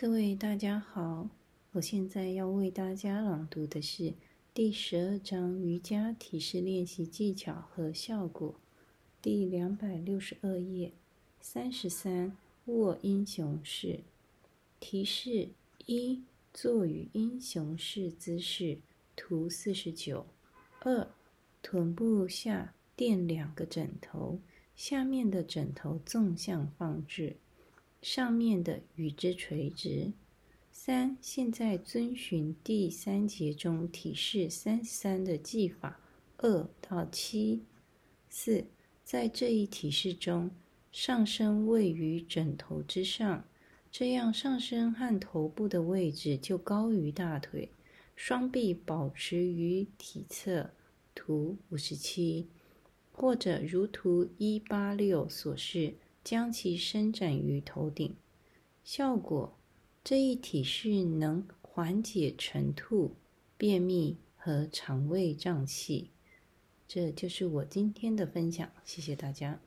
各位大家好，我现在要为大家朗读的是第十二章瑜伽体式练习技巧和效果，第两百六十二页，三十三卧英雄式提示一，坐于英雄式姿势，图四十九。二，臀部下垫两个枕头。下面的枕头纵向放置，上面的与之垂直。三，现在遵循第三节中体式三十三的技法，二到七。四，在这一体式中，上身位于枕头之上，这样上身和头部的位置就高于大腿，双臂保持于体侧。图五十七。或者如图一八六所示，将其伸展于头顶。效果：这一体式能缓解晨吐、便秘和肠胃胀气。这就是我今天的分享，谢谢大家。